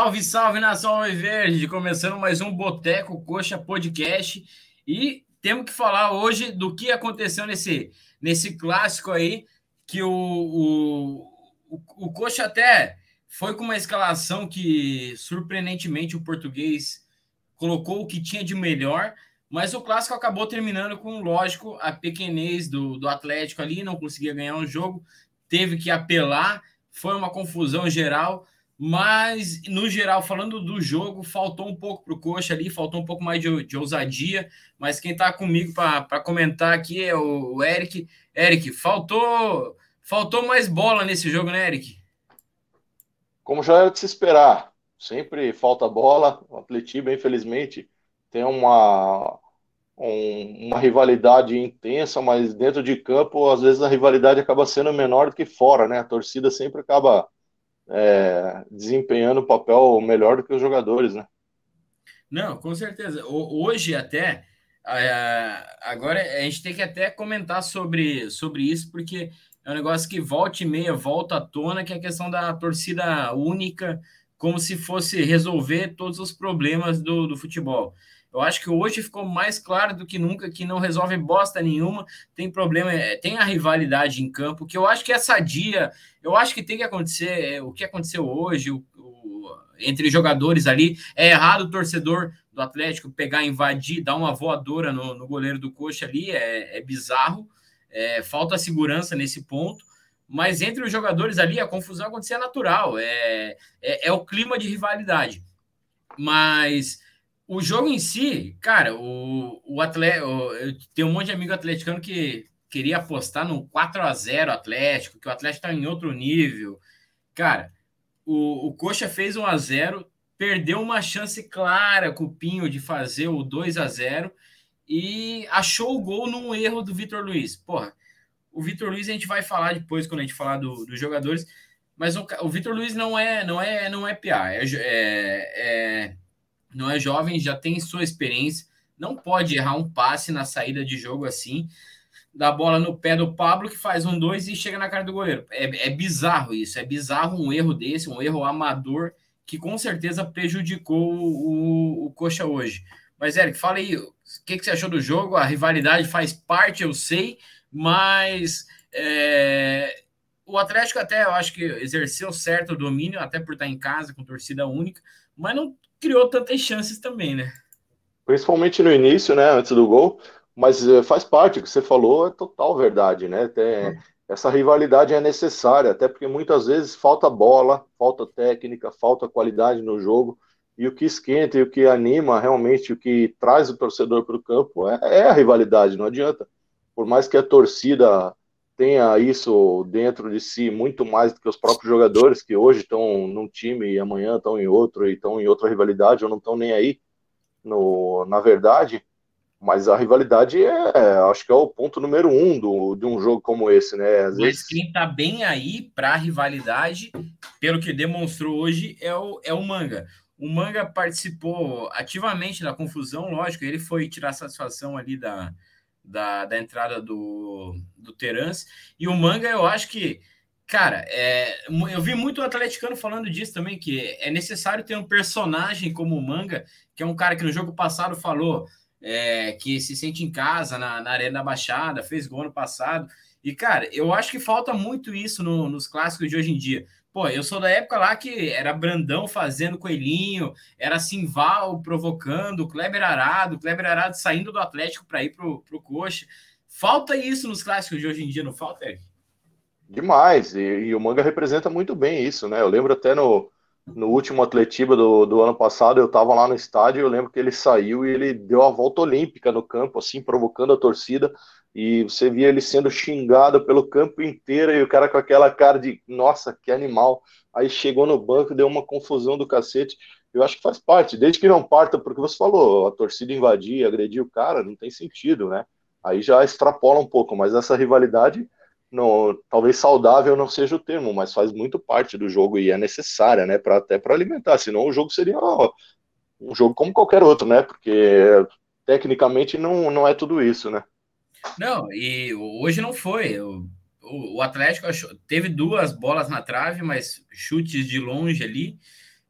Salve, salve nação Verde! Começando mais um Boteco Coxa Podcast e temos que falar hoje do que aconteceu nesse, nesse clássico aí, que o, o, o, o Coxa até foi com uma escalação que surpreendentemente o português colocou o que tinha de melhor, mas o clássico acabou terminando com, lógico, a pequenez do, do Atlético ali, não conseguia ganhar um jogo, teve que apelar, foi uma confusão geral. Mas, no geral, falando do jogo, faltou um pouco para o Coxa ali, faltou um pouco mais de, de ousadia. Mas quem está comigo para comentar aqui é o, o Eric. Eric, faltou, faltou mais bola nesse jogo, né, Eric? Como já era de se esperar, sempre falta bola. O Atletiba, infelizmente, tem uma, um, uma rivalidade intensa, mas dentro de campo, às vezes a rivalidade acaba sendo menor do que fora, né? A torcida sempre acaba é, desempenhando o papel melhor do que os jogadores, né? Não, com certeza. Hoje até agora a gente tem que até comentar sobre, sobre isso, porque é um negócio que volta e meia volta à tona, que é a questão da torcida única, como se fosse resolver todos os problemas do, do futebol. Eu acho que hoje ficou mais claro do que nunca que não resolve bosta nenhuma, tem problema, é, tem a rivalidade em campo, que eu acho que é sadia, eu acho que tem que acontecer, é, o que aconteceu hoje, o, o, entre jogadores ali, é errado o torcedor do Atlético pegar, invadir, dar uma voadora no, no goleiro do Coxa ali, é, é bizarro, é, falta segurança nesse ponto, mas entre os jogadores ali a confusão acontecia natural, é, é, é o clima de rivalidade, mas o jogo em si, cara, o, o Atlético. Tem um monte de amigo atleticano que queria apostar no 4 a 0 Atlético, que o Atlético tá em outro nível. Cara, o, o Coxa fez 1 a 0 perdeu uma chance clara com o Pinho de fazer o 2 a 0 e achou o gol num erro do Vitor Luiz. Porra, o Vitor Luiz a gente vai falar depois quando a gente falar do, dos jogadores, mas o, o Vitor Luiz não é não é não é PA, é, é, é não é jovem, já tem sua experiência, não pode errar um passe na saída de jogo assim, da bola no pé do Pablo, que faz um dois e chega na cara do goleiro. É, é bizarro isso, é bizarro um erro desse, um erro amador, que com certeza prejudicou o, o, Coxa hoje. Mas, Eric, fala aí, o que, que você achou do jogo? A rivalidade faz parte, eu sei, mas é, o Atlético até, eu acho que exerceu certo domínio, até por estar em casa, com torcida única, mas não criou tantas chances também, né? Principalmente no início, né, antes do gol, mas eh, faz parte, o que você falou é total verdade, né? Tem, essa rivalidade é necessária, até porque muitas vezes falta bola, falta técnica, falta qualidade no jogo, e o que esquenta e o que anima realmente, o que traz o torcedor para o campo é, é a rivalidade, não adianta. Por mais que a torcida tenha isso dentro de si muito mais do que os próprios jogadores que hoje estão num time e amanhã estão em outro e estão em outra rivalidade ou não estão nem aí no, na verdade. Mas a rivalidade é acho que é o ponto número um do, de um jogo como esse né? Às mas vezes... quem está bem aí para a rivalidade pelo que demonstrou hoje é o, é o Manga. O Manga participou ativamente da confusão lógico ele foi tirar satisfação ali da da, da entrada do, do Terence. E o Manga, eu acho que, cara, é, eu vi muito atleticano falando disso também, que é necessário ter um personagem como o Manga, que é um cara que no jogo passado falou é, que se sente em casa na, na Arena da Baixada, fez gol no passado. E, cara, eu acho que falta muito isso no, nos clássicos de hoje em dia. Pô, eu sou da época lá que era Brandão fazendo coelhinho, era Simval provocando, Kleber Arado, Kleber Arado saindo do Atlético para ir pro, pro Coxa. Falta isso nos clássicos de hoje em dia, não falta, Eric? Demais, e, e, o Manga representa muito bem isso, né? Eu lembro até no, no último Atletiba do, do ano passado, eu tava lá no estádio, eu lembro que ele saiu e ele deu a volta olímpica no campo, assim, provocando a torcida e você via ele sendo xingado pelo campo inteiro e o cara com aquela cara de nossa, que animal. Aí chegou no banco, deu uma confusão do cacete. Eu acho que faz parte, desde que não parta, porque você falou, a torcida invadir, agredir o cara, não tem sentido, né? Aí já extrapola um pouco, mas essa rivalidade, talvez saudável não seja o termo, mas faz muito parte do jogo e é necessária, né? Pra, até para alimentar, senão o jogo seria ó, um jogo como qualquer outro, né? Porque tecnicamente não, não é tudo isso, né? Não, e hoje não foi. O, o Atlético achou, teve duas bolas na trave, mas chutes de longe ali.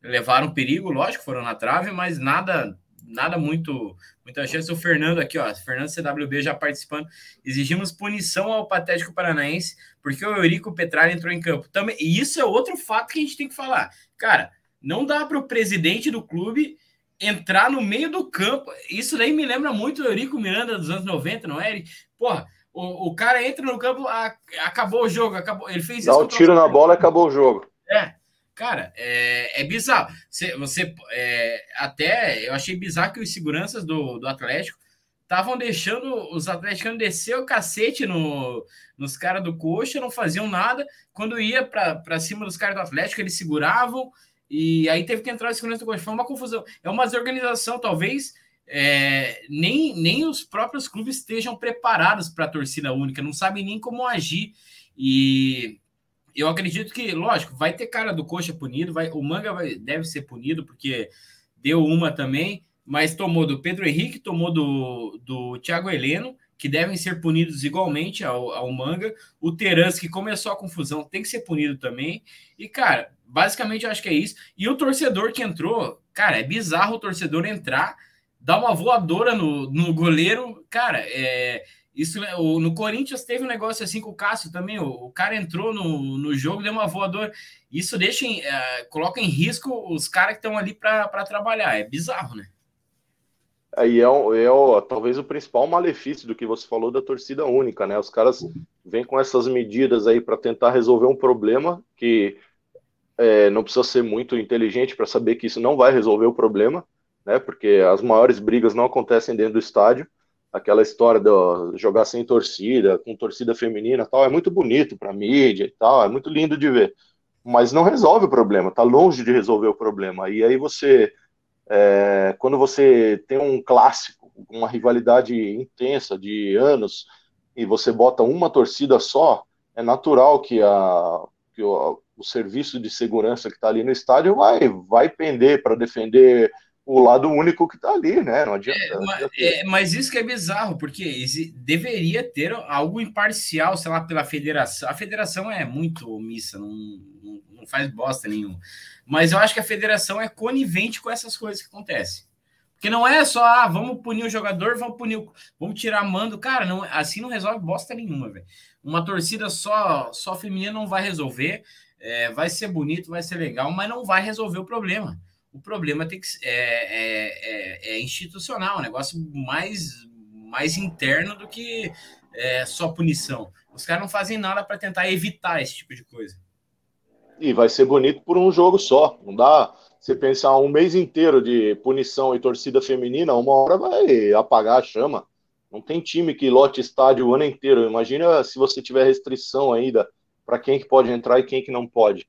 levaram perigo, lógico, foram na trave, mas nada nada muito muita chance. O Fernando aqui, ó, Fernando CWB já participando. Exigimos punição ao Patético Paranaense porque o Eurico Petralha entrou em campo. Também, e isso é outro fato que a gente tem que falar. Cara, não dá para o presidente do clube entrar no meio do campo. Isso daí me lembra muito o Eurico Miranda dos anos 90, não é? Porra, o, o cara entra no campo, a, acabou o jogo, acabou. Ele fez Dá isso. Dá um tiro na bola acabou o jogo. É, Cara, é, é bizarro. Você, você é, até eu achei bizarro que os seguranças do, do Atlético estavam deixando os atleticanos descer o cacete no, nos caras do coxa, não faziam nada. Quando ia para cima dos caras do Atlético, eles seguravam e aí teve que entrar o segurança do coxa. Foi uma confusão. É uma desorganização, talvez. É, nem, nem os próprios clubes estejam preparados para a torcida única, não sabem nem como agir. E eu acredito que, lógico, vai ter cara do coxa punido, vai, o Manga vai, deve ser punido, porque deu uma também, mas tomou do Pedro Henrique, tomou do, do Thiago Heleno, que devem ser punidos igualmente ao, ao Manga. O Terans, que começou a confusão, tem que ser punido também. E, cara, basicamente eu acho que é isso. E o torcedor que entrou, cara, é bizarro o torcedor entrar, dar uma voadora no, no goleiro. Cara, é isso, né, no Corinthians teve um negócio assim com o Cássio também. O, o cara entrou no, no jogo, deu uma voadora. Isso deixa em, uh, coloca em risco os caras que estão ali para trabalhar. É bizarro, né? Aí é, é, é, talvez o principal malefício do que você falou da torcida única, né? Os caras vêm com essas medidas aí para tentar resolver um problema que é, não precisa ser muito inteligente para saber que isso não vai resolver o problema, né? Porque as maiores brigas não acontecem dentro do estádio aquela história de jogar sem torcida, com torcida feminina tal, é muito bonito para mídia e tal, é muito lindo de ver, mas não resolve o problema, tá longe de resolver o problema. E aí você, é, quando você tem um clássico, uma rivalidade intensa de anos, e você bota uma torcida só, é natural que, a, que o, o serviço de segurança que está ali no estádio vai, vai pender para defender o lado único que está ali, né? Não adianta. É, mas, é, mas, isso que é bizarro, porque deveria ter algo imparcial, sei lá, pela federação. A federação é muito omissa, não, não, não, faz bosta nenhuma. Mas eu acho que a federação é conivente com essas coisas que acontecem. Porque não é só, ah, vamos punir o jogador, vamos punir o, vamos tirar mando. Cara, não, assim não resolve bosta nenhuma, velho. Uma torcida só, só feminina não vai resolver. É, vai ser bonito, vai ser legal, mas não vai resolver o problema o problema tem que, é, é, é, é institucional, um negócio mais, mais interno do que é, só punição. Os caras não fazem nada para tentar evitar esse tipo de coisa. E vai ser bonito por um jogo só. Não dá você pensar um mês inteiro de punição e torcida feminina, uma hora vai apagar a chama. Não tem time que lote estádio o ano inteiro. Imagina se você tiver restrição ainda para quem que pode entrar e quem que não pode.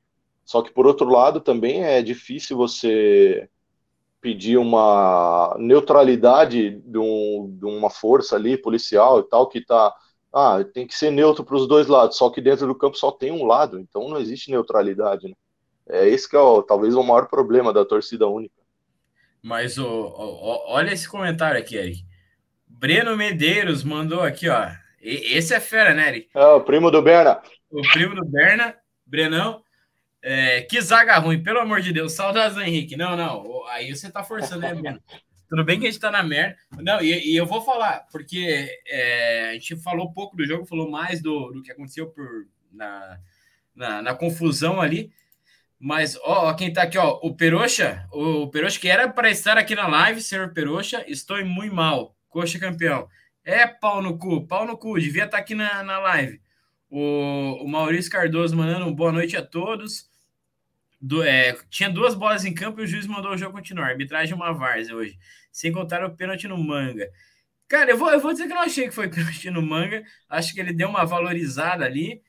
Só que, por outro lado, também é difícil você pedir uma neutralidade de, um, de uma força ali, policial e tal, que está. Ah, tem que ser neutro para os dois lados, só que dentro do campo só tem um lado, então não existe neutralidade. Né? É esse que é o, talvez o maior problema da torcida única. Mas olha esse comentário aqui, Eric. Breno Medeiros mandou aqui, ó. Esse é fera, né, Eric? É, o primo do Berna. O primo do Berna, Brenão. É, que zaga ruim, pelo amor de Deus. Saudades, Henrique. Não, não. Aí você tá forçando, né, Breno? Tudo bem que a gente tá na merda. Não, e, e eu vou falar, porque é, a gente falou pouco do jogo, falou mais do, do que aconteceu por, na, na, na confusão ali. Mas, ó, ó, quem tá aqui, ó, o Peroxa, o Peroxa que era para estar aqui na live, senhor Peroxa, estou muito mal. Coxa campeão. É pau no cu, pau no cu, devia estar tá aqui na, na live. O, o Maurício Cardoso mandando boa noite a todos. Do, é, tinha duas bolas em campo e o juiz mandou o jogo continuar. Arbitragem uma várzea hoje. Sem contar o pênalti no manga. Cara, eu vou, eu vou dizer que não achei que foi pênalti no manga. Acho que ele deu uma valorizada ali.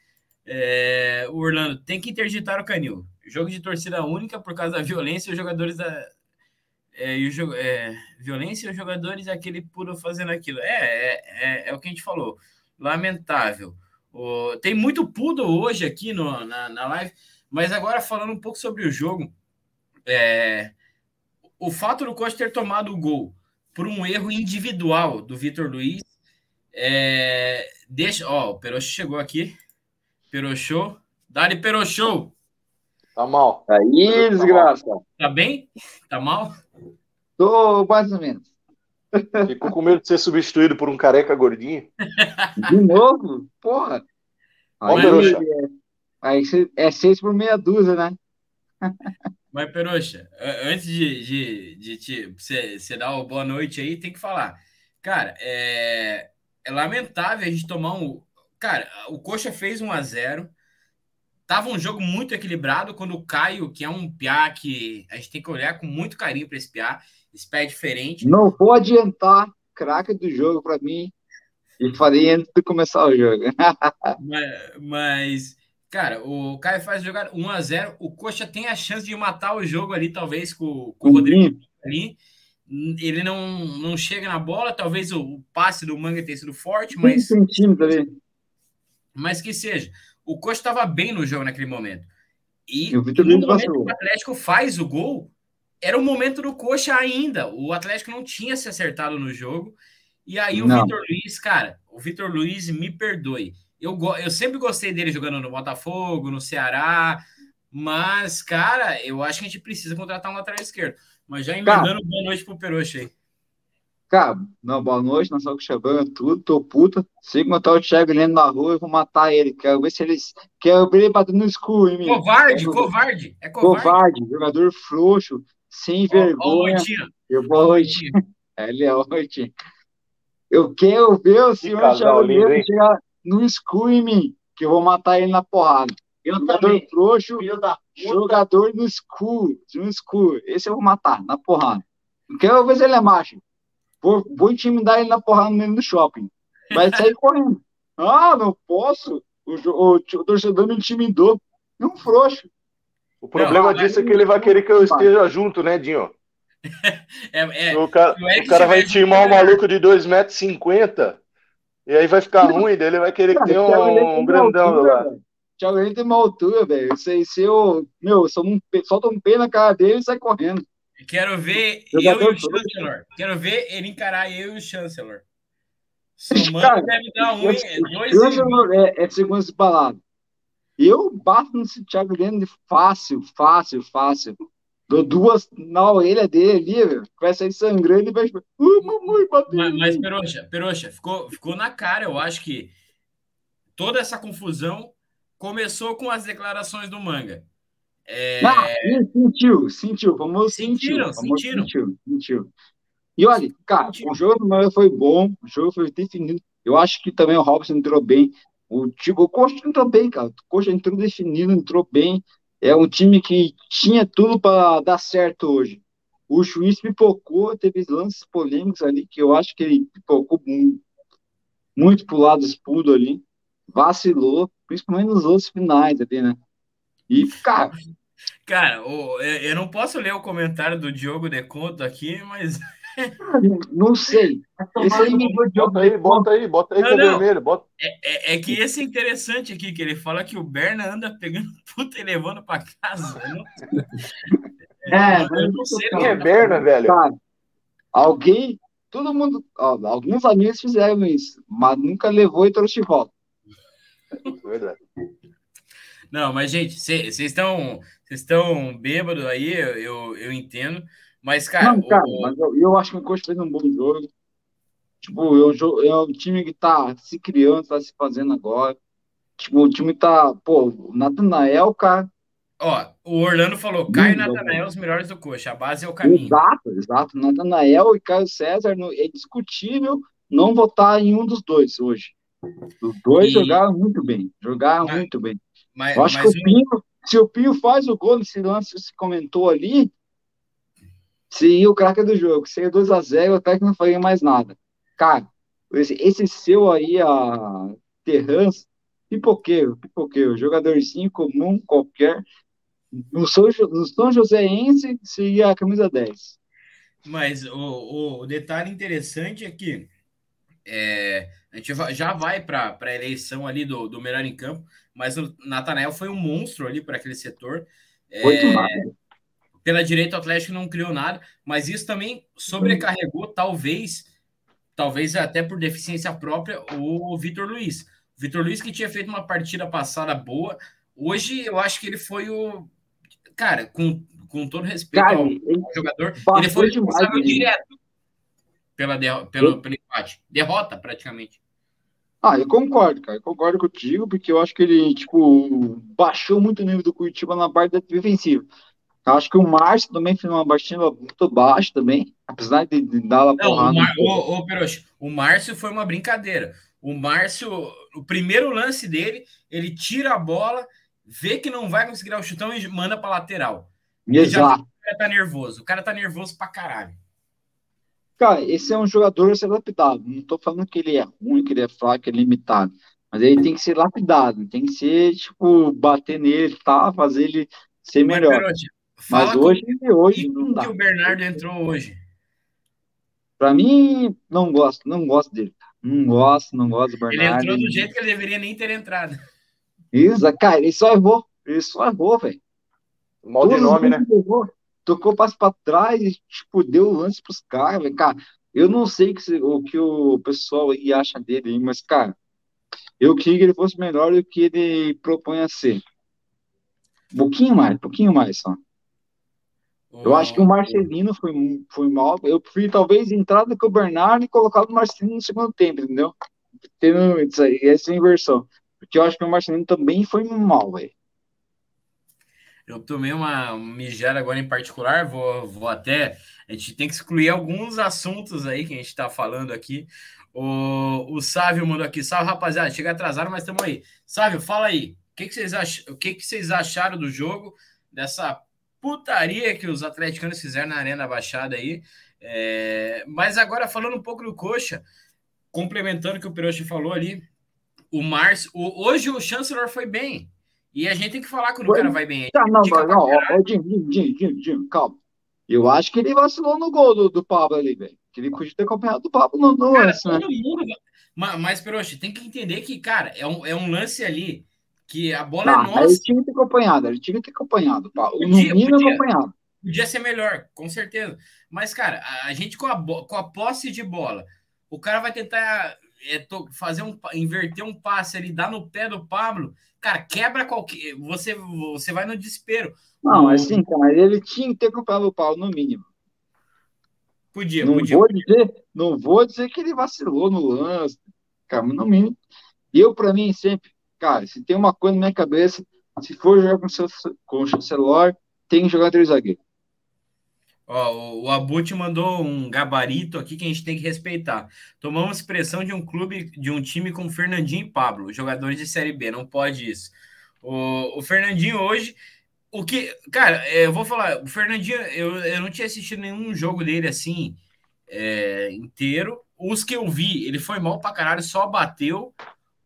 É, o Orlando tem que interditar o canil. Jogo de torcida única por causa da violência os jogadores da. É, e o, é, violência e os jogadores aquele puro fazendo aquilo. É, é, é, é, o que a gente falou. Lamentável. O, tem muito pudo hoje aqui no, na, na live. Mas agora falando um pouco sobre o jogo, é, o fato do Costa ter tomado o gol por um erro individual do Vitor Luiz, é, deixa, ó, o Perocho chegou aqui, Perochou, Dali Perochou, Tá mal. Aí, desgraça. Tá bem? Tá mal? Tô mais ou menos. Ficou com medo de ser substituído por um careca gordinho? De novo? Porra. Ó, Aí, Peruxa. é, seis por meia dúzia, né? Mas, Peroxa, a- antes de, de, de te, você, você dar uma boa noite aí, tem que falar. Cara, é, é lamentável a gente tomar um. Cara, o Coxa fez 1 a 0 Tava um jogo muito equilibrado quando o Caio, que é um piá que a gente tem que olhar com muito carinho para esse piá, esse piá é diferente. Não vou adiantar craque do jogo pra mim. E falei antes de começar o jogo. Mas, mas, cara, o Caio faz jogar 1 a 0 O Coxa tem a chance de matar o jogo ali, talvez, com, com o Rodrigo ali. Ele não, não chega na bola, talvez o, o passe do Manga tenha sido forte, mas, mas que seja. O Coxa estava bem no jogo naquele momento. E o Vitor no o Atlético faz o gol, era o momento do Coxa ainda. O Atlético não tinha se acertado no jogo. E aí o. Vitor Luiz, cara, o Vitor Luiz, me perdoe. Eu, eu sempre gostei dele jogando no Botafogo, no Ceará, mas, cara, eu acho que a gente precisa contratar um lateral esquerdo. Mas já emendando boa noite pro Peroxa aí. Cara, não, boa noite, nós estamos chegando tudo, tô puta. Se encontrar o Thiago Lendo na rua, eu vou matar ele. Quero ver se eles. Quero ver ele batendo no escuro em mim. Covarde, Quero- covarde. É covarde. Covarde, jogador frouxo, sem Ó, ó o vergonha. Moitinho. Eu vou hoje. Ele é hoje. Eu quero ver o senhor Thiago lindo, Lendo hein? chegar no em mim, que eu vou matar ele na porrada. Eu Jogador também. frouxo, jogador no escuro, no escuro. Esse eu vou matar, na porrada. Não Quero ver se ele é macho. Vou, vou intimidar ele na porrada no meio do shopping. Vai sair correndo. Ah, não posso. O, o, o torcedor me intimidou. É um frouxo. O problema Não, disso é que ele vai querer que eu esteja junto, né, Dinho? É, é, O cara, se o cara vai tivesse- timar um maluco de 2,50m e aí vai ficar ruim, daí ele vai querer que tenha um, uma grandão do altura, lado. Thiago Lendo tem uma altura, velho. Eu sei se eu. Meu, só um, solta um pé na cara dele e sai correndo. Quero ver eu Jogador e o. Chancellor. Quero ver ele encarar eu e o Chancellor. Somando Cara, deve dar um, é dois Eu é, é segundo esse balado. Eu bato nesse Thiago Lendo fácil, fácil, fácil. Dou duas na orelha dele ali, velho. Vai sair sangrando e vai. Uh, mamãe, bateu. Mas, mas mim." Peroxa, Peroxa, ficou, ficou na cara. Eu acho que toda essa confusão começou com as declarações do Manga. É, Ah, sentiu, sentiu, famoso Sentiram, sentiu, sentiram. sentiu, sentiu. E olha, cara, Sentiu. o jogo do Manga foi bom, o jogo foi definido. Eu acho que também o Robson entrou bem. O, tipo, o Coxa entrou bem, cara. O Coxa entrou definido, entrou bem. É um time que tinha tudo para dar certo hoje. O juiz pipocou, teve lances polêmicos ali, que eu acho que ele pipocou muito, muito pro lado escudo ali. Vacilou, principalmente nos outros finais ali, né? E, cara, Cara, eu eu não posso ler o comentário do Diogo Deconto aqui, mas não sei. Esse aí me Bota aí, bota aí, bota aí Não, que é não. vermelho. Bota. é, é que esse é interessante aqui, que ele fala que o Berna anda pegando puta e levando pra casa. Não, É, eu não sei. Quem é Berna, velho? Cara, alguém, todo mundo, ó, alguns amigos fizeram isso, mas nunca levou e trouxe de volta. Verdade. Não, mas, gente, vocês estão vocês estão bêbados aí, eu, eu, eu entendo. Mas, cara, Não, cara, o- mas eu, eu acho que o Coxa fez um bom jogo. Tipo, é um, jo- é um time que tá se criando, tá se fazendo agora. Tipo, o time tá, pô, o Natanael, cara, ó, o Orlando falou: Caio e. Natanael, os melhores do coxa. A base é o caminho. exato, exato. Natanael e Caio César, é discutível não votar em um dos dois hoje. Os dois E- jogaram muito bem, jogaram Mas- muito bem. Mas, Eu acho que o Pinho, se o Pinho faz o gol nesse lance que você comentou ali, seria o craque do jogo. Seria 2x0, até que não faria mais nada. Cara, esse, esse seu aí, a Terrans, pipoqueiro, pipoqueiro, jogadorzinho comum, qualquer. No São, no São Joséense seria a camisa 10. Mas o, o, detalhe interessante é que é, a gente já vai para a eleição ali do, do melhor em campo, mas o Natanael foi um monstro ali para aquele setor. É, Foi demais. Pela direita o Atlético não criou nada, mas isso também sobrecarregou, talvez, talvez até por deficiência própria, o Vitor Luiz. Vitor Luiz que tinha feito uma partida passada boa, hoje eu acho que ele foi o cara, com, com todo respeito cara, ao, ao jogador, ele foi responsável demais, direto pela, derro pelo, pelo empate. Derrota, praticamente. Ah, eu concordo, cara. Eu concordo contigo, porque eu acho que ele, tipo, baixou muito o nível do Curitiba na parte defensiva. Eu acho que o Márcio também fez uma batida muito baixa também, apesar de, de dar a porrada. O, ô, Peroche, o Márcio foi uma brincadeira. O Márcio, o primeiro lance dele, ele tira a bola, vê que não vai conseguir dar o chutão e manda para lateral. Exato. o cara tá nervoso. O cara tá nervoso pra caralho. Cara, esse é um jogador a ser lapidado. Não tô falando que ele é ruim, que ele é fraco, que ele é limitado. Mas ele tem que ser lapidado. Tem que ser, tipo, bater nele, tá? Fazer ele ser melhor. Mas, hoje, hoje não dá. que o Bernardo entrou hoje? Pra mim, não gosto. Não gosto dele. Não gosto, não gosto do Bernardo. Ele entrou do jeito que ele deveria nem ter entrado. Isso, cara, ele só errou. Ele só errou, velho. Mal de nome, né? Errou tocou passo para trás e, tipo, deu lance pros caras, cara. Eu não sei que, o que o pessoal aí acha dele, mas, cara, eu queria que ele fosse melhor do que ele propõe a ser. Um pouquinho mais, um pouquinho mais só. Eu acho que o Marcelino foi, foi mal. Eu prefiro talvez entrar do que o Bernardo e colocar o Marcelino no segundo tempo, entendeu? Tendo isso aí, essa inversão. Porque eu acho que o Marcelino também foi mal, velho. Eu tomei uma mijada agora em particular, vou, vou até. A gente tem que excluir alguns assuntos aí que a gente está falando aqui. O, o Sávio mandou aqui. Salve, rapaziada. Chega atrasado, mas estamos aí. Sávio, fala aí. O que, que, vocês ach... o que, que vocês acharam do jogo? Dessa putaria que os atleticanos fizeram na Arena Baixada aí. É... Mas agora, falando um pouco do Coxa, complementando o que o Peroche falou ali, o Márcio. O... Hoje o Chancellor foi bem. E a gente tem que falar quando o cara vai bem. Tá, não, não, não, ó, Jim, Jim, Jim, Jim, calma. Eu acho que ele vacilou no gol do, do Pablo ali, velho. Que ele podia ter acompanhado do Pablo no, no cara, lance, né? Mundo... Mas, mas tem que entender que, cara, é um, é um lance ali que a bola é nossa. Ele tinha que ter acompanhado, ele tinha que ter acompanhado. No mínimo podia, acompanhado. Podia ser melhor, com certeza. Mas, cara, a gente com a, com a posse de bola, o cara vai tentar é, fazer um inverter um passe ali, dar no pé do Pablo, cara, quebra qualquer. Você, você vai no desespero. Não, assim, cara, ele tinha que ter comprado o Paulo, no mínimo. Podia, não podia. Vou dizer, não vou dizer que ele vacilou no lance, cara, no mínimo. Eu, para mim, sempre, cara, se tem uma coisa na minha cabeça, se for jogar com, seu, com o chancelor, tem que jogar três zagueiros. Ó, o Abut mandou um gabarito aqui que a gente tem que respeitar. Tomamos pressão de um clube, de um time com Fernandinho e Pablo, jogadores de Série B, não pode isso. O, o Fernandinho hoje, o que, cara, é, eu vou falar, o Fernandinho, eu, eu não tinha assistido nenhum jogo dele assim é, inteiro. Os que eu vi, ele foi mal pra caralho, só bateu.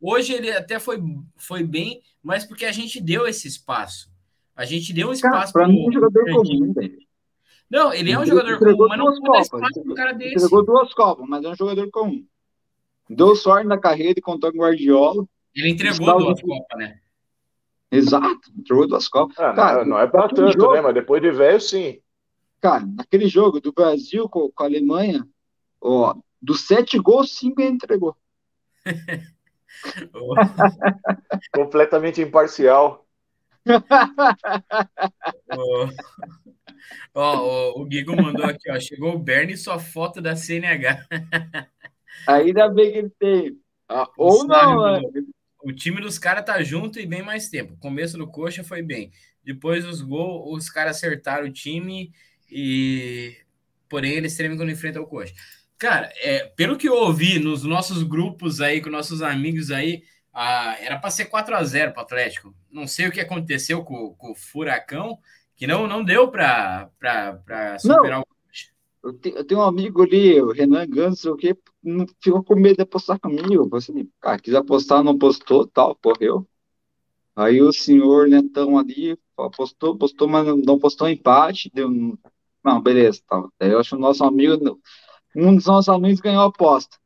Hoje ele até foi, foi bem, mas porque a gente deu esse espaço. A gente deu um espaço para mim, é um jogador comum, velho. Não, ele é um jogador comum, mas não duas Copas. Um cara desse. Entregou duas Copas, mas é um jogador comum. Deu sorte na carreira e contou com o Guardiola. Ele entregou duas Copas, né? Exato, entregou duas Copas. Ah, cara, não, não é pra tanto, jogo, né? Mas depois de velho, sim. Cara, naquele jogo do Brasil com, com a Alemanha, ó, dos sete gols, cinco ele entregou. Completamente imparcial. oh. Ó, o, o Guigo mandou aqui, ó. Chegou o Bernie e sua foto da CNH. Ainda bem que ele tem. Ah, ou não, né? O time dos caras tá junto e bem mais tempo. Começo do coxa foi bem. Depois dos gols, os caras acertaram o time e. Porém, eles tremem quando enfrentam o coxa. Cara, é, pelo que eu ouvi nos nossos grupos aí, com nossos amigos aí, ah, era para ser 4 a 0 para o Atlético. Não sei o que aconteceu com, com o Furacão, que não, não deu para superar não. o. Eu, te, eu tenho um amigo ali, o Renan Ganso, que ficou com medo de apostar comigo. Eu assim, cara, quis apostar, não postou, tal, correu. Aí o senhor Netão ali apostou, postou, mas não postou empate, deu. Não, beleza, tal. Aí eu acho que o nosso amigo, um dos nossos amigos ganhou a aposta.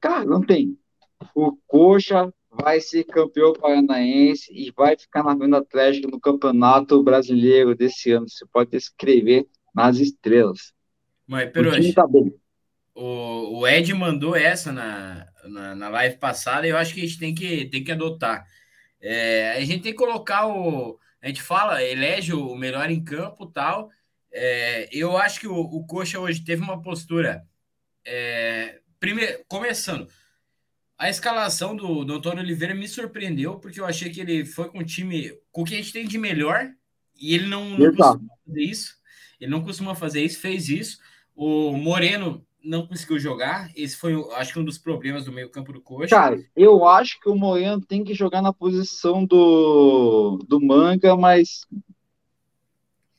Cara, não tem. O Coxa vai ser campeão paranaense e vai ficar na frente do Atlético no Campeonato Brasileiro desse ano. Você pode escrever nas estrelas. Mas, Peroche, tá bem. O, o Ed mandou essa na, na, na, live passada e eu acho que a gente tem que, tem que adotar. É, a gente tem que colocar o. a gente fala, elege o melhor em campo tal. É, eu acho que o, o Coxa hoje teve uma postura. É, primeiro, começando, a escalação do, do Antônio Oliveira me surpreendeu, porque eu achei que ele foi com o time com o que a gente tem de melhor, e ele não, não costuma fazer isso. Ele não costuma fazer isso, fez isso. O Moreno não conseguiu jogar. Esse foi, acho que, um dos problemas do meio-campo do Coxa. Cara, eu acho que o Moreno tem que jogar na posição do, do Manga, mas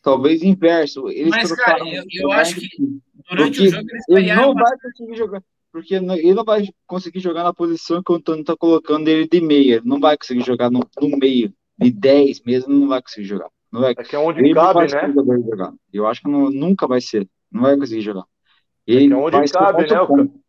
talvez inverso. Eles mas, cara, eu, eu acho que durante o jogo ele não vai conseguir jogar. Porque ele não vai conseguir jogar na posição que o Antônio tá colocando ele de meia. Ele não vai conseguir jogar no, no meio. De 10 mesmo, não vai conseguir jogar. Não vai, é que é onde ele cabe, né? Jogar. Eu acho que não, nunca vai ser. Não vai conseguir jogar. Ele é que é onde cabe, né? O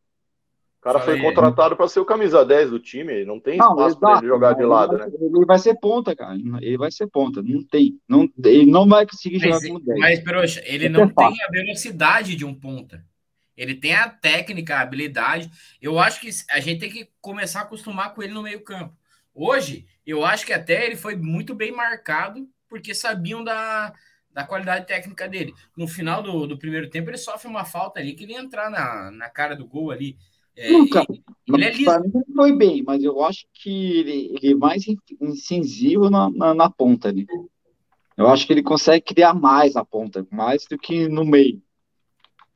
cara foi contratado para ser o camisa 10 do time, não tem espaço para ele jogar de lado, né? Ele vai ser ponta, cara. Ele vai ser ponta, não tem. Não, ele não vai conseguir jogar mas, como 10. Mas, Peroxa, ele não é tem a velocidade de um ponta. Ele tem a técnica, a habilidade. Eu acho que a gente tem que começar a acostumar com ele no meio-campo. Hoje, eu acho que até ele foi muito bem marcado, porque sabiam da, da qualidade técnica dele. No final do, do primeiro tempo, ele sofre uma falta ali que ele entrar na, na cara do gol ali. É, Nunca. Ele, ele é mim foi bem, mas eu acho que ele, ele é mais incisivo na, na, na, ponta ali. Eu acho que ele consegue criar mais na ponta, mais do que no meio.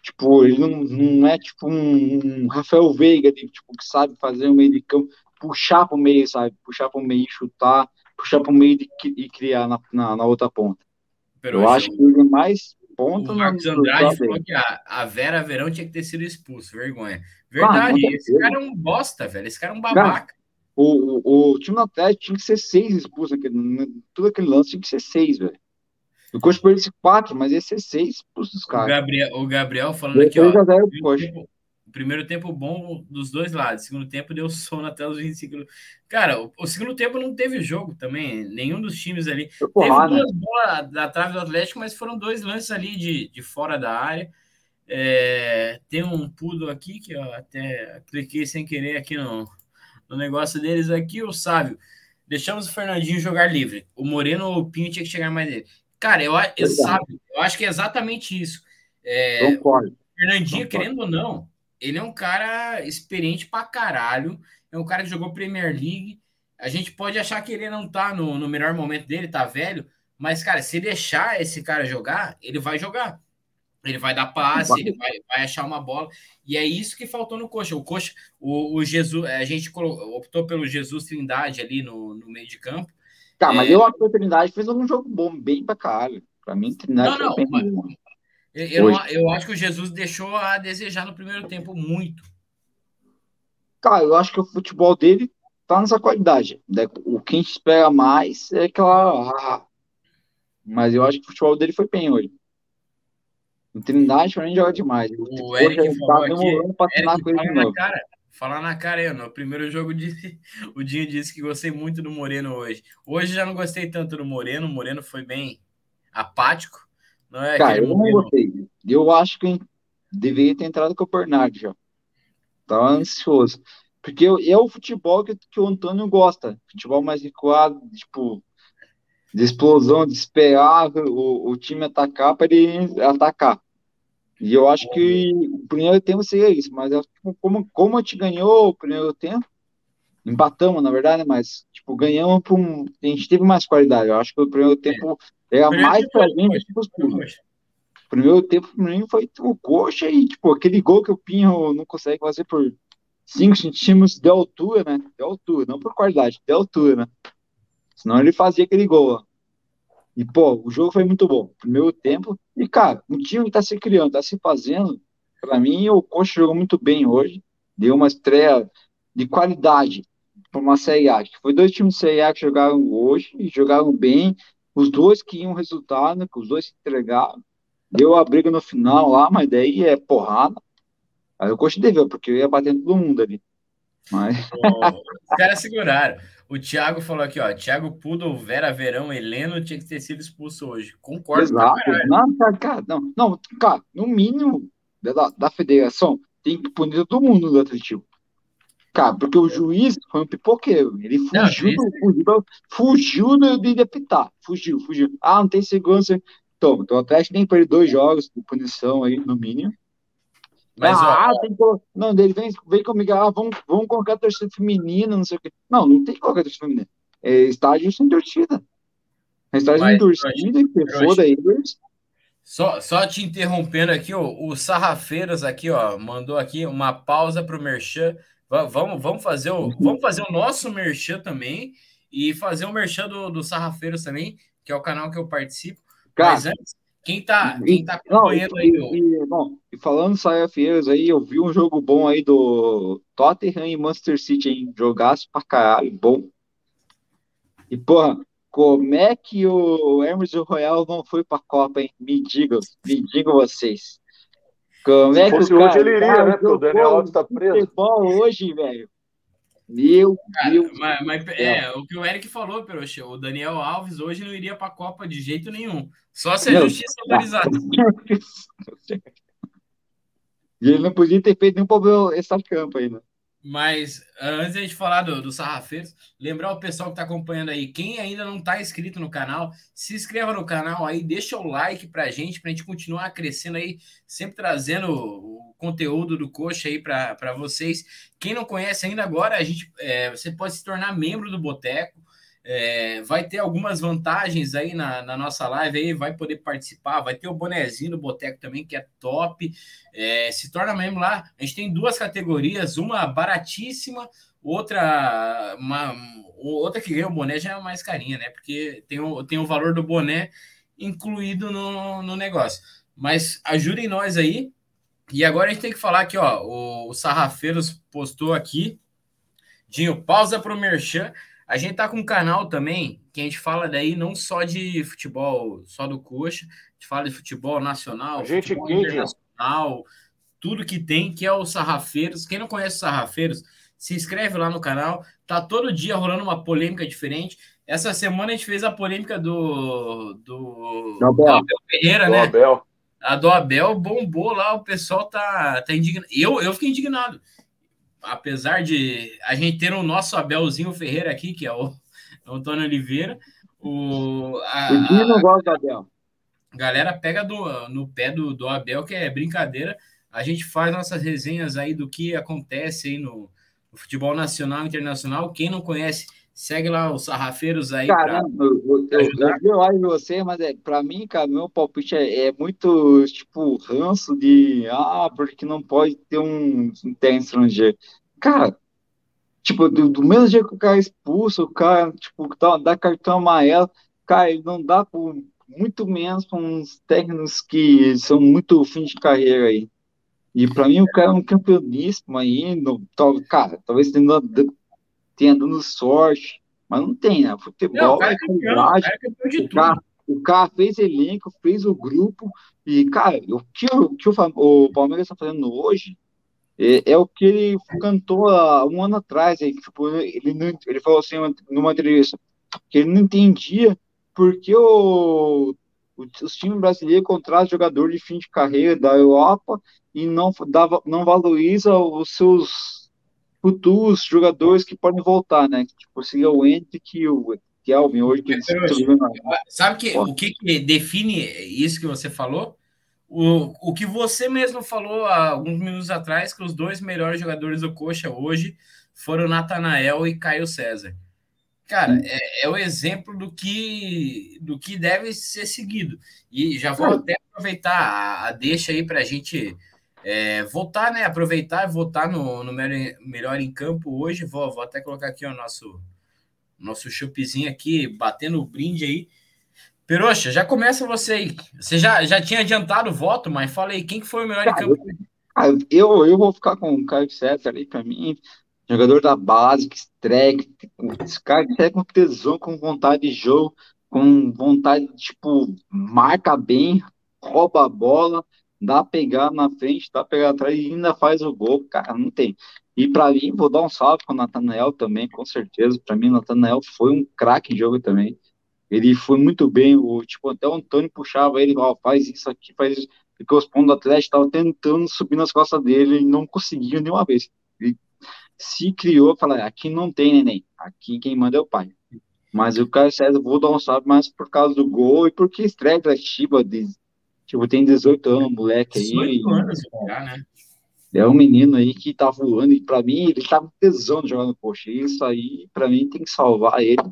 Tipo, ele não, não é tipo um, um Rafael Veiga, tipo, que sabe fazer o meio de campo, puxar para o meio, sabe? Puxar para o meio, chutar, puxar para o meio de, e criar na, na, na outra ponta. Pero eu acho que ele é mais ponta. O Marcos Andrade falou que a, a Vera Verão tinha que ter sido expulso, vergonha. Verdade, ah, esse cara é um bosta, velho. Esse cara é um babaca. o, o, o, time do Atlético tinha que ser seis expulsos. Tudo aquele lance tinha que ser seis, velho. O por esse quatro, mas ia ser seis dos caras. O Gabriel, o Gabriel falando aqui, ó. Primeiro tempo, primeiro tempo bom dos dois lados. Segundo tempo deu sono até os 25. Cara, o, o segundo tempo não teve jogo também. Nenhum dos times ali. Teve duas bolas da trave do Atlético, mas foram dois lances ali de, de fora da área. É, tem um pudo aqui que eu até cliquei sem querer aqui no, no negócio deles aqui, o Sávio. Deixamos o Fernandinho jogar livre. O Moreno ou o Pinho tinha que chegar mais dele. Cara, eu, eu, sabe, eu acho que é exatamente isso. É, Concordo. O Fernandinho, Concordo. querendo ou não, ele é um cara experiente pra caralho. É um cara que jogou Premier League. A gente pode achar que ele não tá no, no melhor momento dele, tá velho. Mas, cara, se deixar esse cara jogar, ele vai jogar. Ele vai dar passe, vai. ele vai, vai, achar uma bola. E é isso que faltou no Coxa. O Coxa, o, o Jesus, a gente optou pelo Jesus Trindade ali no, no meio de campo. Tá, mas é... eu acho que o Trindade fez um jogo bom, bem pra caralho. Pra mim, Trindade não, não, bem mas... bom. Eu, eu, eu, acho que o Jesus deixou a desejar no primeiro tempo muito. Cara, eu acho que o futebol dele tá nessa qualidade. Né? O que a gente espera mais é aquela. Mas eu acho que o futebol dele foi bem hoje. O Trindade pra mim joga demais. O, o Eric falou tá demorando pra Eric, com ele de novo. Cara, falar na cara aí, no primeiro jogo disse, o Dinho disse que gostei muito do Moreno hoje. Hoje já não gostei tanto do Moreno, o Moreno foi bem apático. Não é Cara, eu não gostei. Eu acho que deveria ter entrado com o Bernardo já. Tava ansioso. Porque é o futebol que, que o Antônio gosta. Futebol mais recuado, tipo, de explosão, de esperar o, o time atacar para ele atacar. E eu acho que o primeiro tempo seria isso, mas como, como a gente ganhou o primeiro tempo, empatamos, na verdade, mas tipo, ganhamos por um. A gente teve mais qualidade. Eu acho que o primeiro tempo era primeiro mais pra gente que os O primeiro tempo pra mim foi o coxa e, tipo, aquele gol que o Pinho não consegue fazer por 5 centímetros de altura, né? De altura, não por qualidade, de altura, né? Senão ele fazia aquele gol, ó. E, pô, o jogo foi muito bom. Primeiro tempo. E, cara, o time tá se criando, tá se fazendo. Para mim, o Coxa jogou muito bem hoje. Deu uma estreia de qualidade para uma Série A. Que foi dois times de Série A que jogaram hoje e jogaram bem. Os dois que iam resultado, os dois se entregaram. Deu a briga no final lá, mas daí é porrada. Aí o Coxa deveu, porque eu ia batendo todo mundo ali. Mas... Os caras seguraram. O Thiago falou aqui, ó. Thiago Pudo, Vera Verão, Heleno tinha que ter sido expulso hoje. Concordo. Exato. Não, cara, não, não, cara, no mínimo da, da federação tem que punir todo mundo do Atlético. Cara, porque o juiz foi um pipoqueiro. Ele fugiu, não, do, fugiu, fugiu de apitar. Fugiu, fugiu. Ah, não tem segurança. Então, então o Atlético nem perdeu dois jogos de punição aí, no mínimo. Mas, ah, ó, tem que... Não, ele vem, vem comigo, ah, vamos, vamos colocar a torcida feminina, não sei o quê. Não, não tem que colocar a torcida feminina. É estádio sem torcida. É estádio sem torcida, que foda eles. Só, só te interrompendo aqui, ó, o Sarrafeiros aqui, ó, mandou aqui uma pausa para o Merchan. Vamos, vamos, fazer o, vamos fazer o nosso Merchan também e fazer o Merchan do, do Sarrafeiros também, que é o canal que eu participo. Cara, Mas antes, quem tá, quem tá acompanhando não, e, aí? E, bom, e falando Saia Feiras aí, eu vi um jogo bom aí do Tottenham e Manchester City, hein? Jogaço pra caralho, bom. E, porra, como é que o Emerson Royal não foi pra Copa, hein? Me digam, me digam vocês. Como é que o cara, hoje ele iria, né? Porque o Daniel Alves tá preso. Futebol hoje, velho. Meu Cara, Deus. Mas, mas é, o que o Eric falou, Peroche, o Daniel Alves hoje não iria para a Copa de jeito nenhum. Só se a Meu, justiça autorizar. ele não podia ter feito nenhum problema essa campo ainda. Mas antes de a gente falar do, do Sarrafeiros, lembrar o pessoal que está acompanhando aí, quem ainda não está inscrito no canal, se inscreva no canal aí, deixa o like para a gente, para a gente continuar crescendo aí, sempre trazendo o conteúdo do Coxa aí para vocês. Quem não conhece ainda agora, a gente, é, você pode se tornar membro do Boteco. É, vai ter algumas vantagens aí na, na, nossa live aí, vai poder participar, vai ter o bonezinho do Boteco também, que é top. É, se torna membro lá. A gente tem duas categorias, uma baratíssima, outra uma, outra que ganha o boné já é mais carinha, né? Porque tem o, tem o valor do boné incluído no, no negócio. Mas ajudem nós aí. E agora a gente tem que falar aqui, ó. O, o Sarrafeiros postou aqui. Dinho, pausa para o Merchan. A gente tá com um canal também que a gente fala daí não só de futebol, só do coxa, a gente fala de futebol nacional, a gente futebol internacional, tudo que tem, que é o Sarrafeiros. Quem não conhece o Sarrafeiros, se inscreve lá no canal. Tá todo dia rolando uma polêmica diferente. Essa semana a gente fez a polêmica do, do, do Abel Ferreira, do né? Abel. A do Abel bombou lá, o pessoal tá, tá indignado. Eu, eu fiquei indignado apesar de a gente ter o nosso Abelzinho Ferreira aqui, que é o Antônio Oliveira, o. A, não gosta do Abel. A galera pega do, no pé do, do Abel, que é brincadeira. A gente faz nossas resenhas aí do que acontece aí no, no futebol nacional e internacional. Quem não conhece, segue lá os sarrafeiros aí. Caramba, pra, eu, eu, eu, eu você, mas é, para mim, cara, meu palpite é, é, muito tipo ranço de ah, porque não pode ter um, um estrangeiro. Cara, tipo, do, do, mesmo jeito que o cara é expulsa, o cara, tipo, dá, dá cartão amarelo, cara, ele não dá por muito menos para uns técnicos que são muito fim de carreira aí. E para mim o cara é um campeoníssimo aí, no, tal, cara, talvez tenha, tenha dando sorte, mas não tem, né? Futebol não, o cara é campeão, o, cara é campeão de o, cara, o cara fez elenco, fez o grupo, e, cara, o que, o, que o, o Palmeiras está fazendo hoje é, é, o que ele cantou há um ano atrás. Aí, tipo, ele, não, ele falou assim numa entrevista que ele não entendia porque o, o, os times brasileiros contratam jogador de fim de carreira da Europa e não, dava, não valoriza os seus futuros jogadores que podem voltar, né? Tipo, seria o Hendrick e o Kelvin hoje. Que eles Sabe que, o que, que define isso que você falou? O, o que você mesmo falou há alguns minutos atrás, que os dois melhores jogadores do Coxa hoje foram Natanael e Caio César. Cara, é, é, o exemplo do que, do que deve ser seguido. E já vou até aproveitar a, a deixa aí para a gente é, votar, né? Aproveitar e votar no, no melhor, melhor em campo hoje. Vou, vou até colocar aqui o nosso, nosso chupizinho aqui, batendo o brinde aí. Peroxa, já começa você aí. Você já, já tinha adiantado o voto, mas fala aí, quem que foi o melhor cara, em campo? Eu, eu vou ficar com o Caio César aí, para mim, jogador da base, que estreia, esse cara que com tesão, com vontade de jogo, com vontade, tipo, marca bem, rouba a bola, dá pegar na frente, dá pegar atrás e ainda faz o gol, cara, não tem. E para mim, vou dar um salve com o Natanael também, com certeza. Para mim, o Natanael foi um craque em jogo também. Ele foi muito bem, o, tipo, até o Antônio puxava ele, ó, faz isso aqui, faz isso, porque os pontos do Atlético estavam tentando subir nas costas dele e não conseguiam nenhuma vez. Ele se criou, fala, aqui não tem neném, aqui quem manda é o pai. Mas o Caio César, vou dar um salve mais por causa do gol e porque estreia Chiba, de, tipo, tem 18 anos, moleque aí. 18 anos já, né? É um menino aí que tá voando, e pra mim, ele tá com tesão de jogar no coxa. Isso aí, pra mim, tem que salvar ele.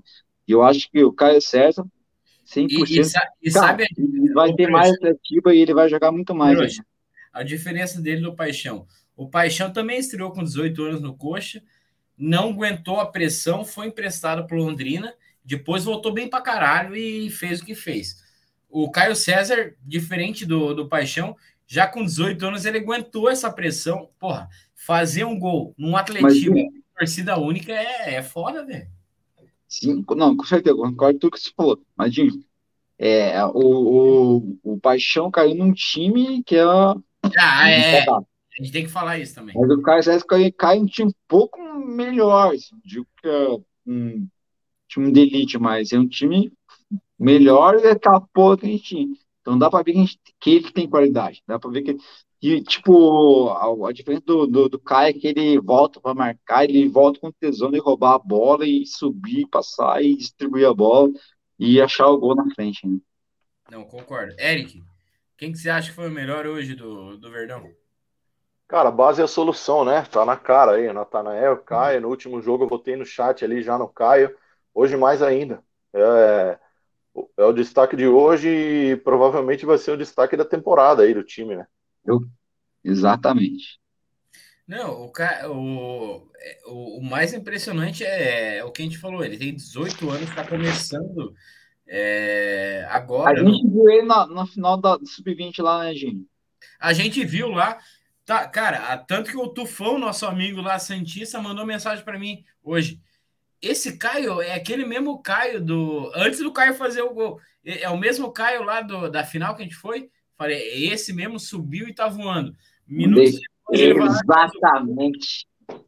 E eu acho que o Caio César, 100%. E, e, e sabe, ele vai ter mais atrativa e ele vai jogar muito mais. a diferença dele do Paixão. O Paixão também estreou com 18 anos no coxa, não aguentou a pressão, foi emprestado para Londrina, depois voltou bem para caralho e fez o que fez. O Caio César, diferente do, do Paixão, já com 18 anos ele aguentou essa pressão. Porra, fazer um gol num Atlético torcida única é, é foda, velho. Sim, não, com certeza, concordo com tudo que você falou. Mas, é, o, o, o Paixão caiu num time que é. Ah, é. A gente tem que falar isso também. Mas o Caio César cai, cai um time um pouco melhor, assim, digo que é um time de elite, mas é um time melhor que aquela porra que a gente tinha. Então dá para ver que, gente, que, ele tem qualidade. Dá para ver que. E, tipo, a, a diferença do, do, do Caio é que ele volta para marcar, ele volta com tesão de roubar a bola e subir, passar e distribuir a bola e achar o gol na frente. Né? Não, concordo. Eric, quem que você acha que foi o melhor hoje do, do Verdão? Cara, a base é a solução, né? Tá na cara aí, Natanael, Caio. No último jogo eu votei no chat ali já no Caio. Hoje mais ainda. É, é o destaque de hoje e provavelmente vai ser o destaque da temporada aí do time, né? Eu, exatamente. Não, o, o, o, o mais impressionante é, é, o que a gente falou. Ele tem 18 anos, está começando é, agora. A gente viu ele na, na final da Sub-20 lá, né, Gino? A gente viu lá. Tá, cara, tanto que o Tufão, nosso amigo lá, Santista, mandou mensagem para mim hoje. Esse Caio é aquele mesmo Caio do. Antes do Caio fazer o gol. É o mesmo Caio lá do, da final que a gente foi. Falei, esse mesmo subiu e tá voando. Minutos depois Exatamente. Lá,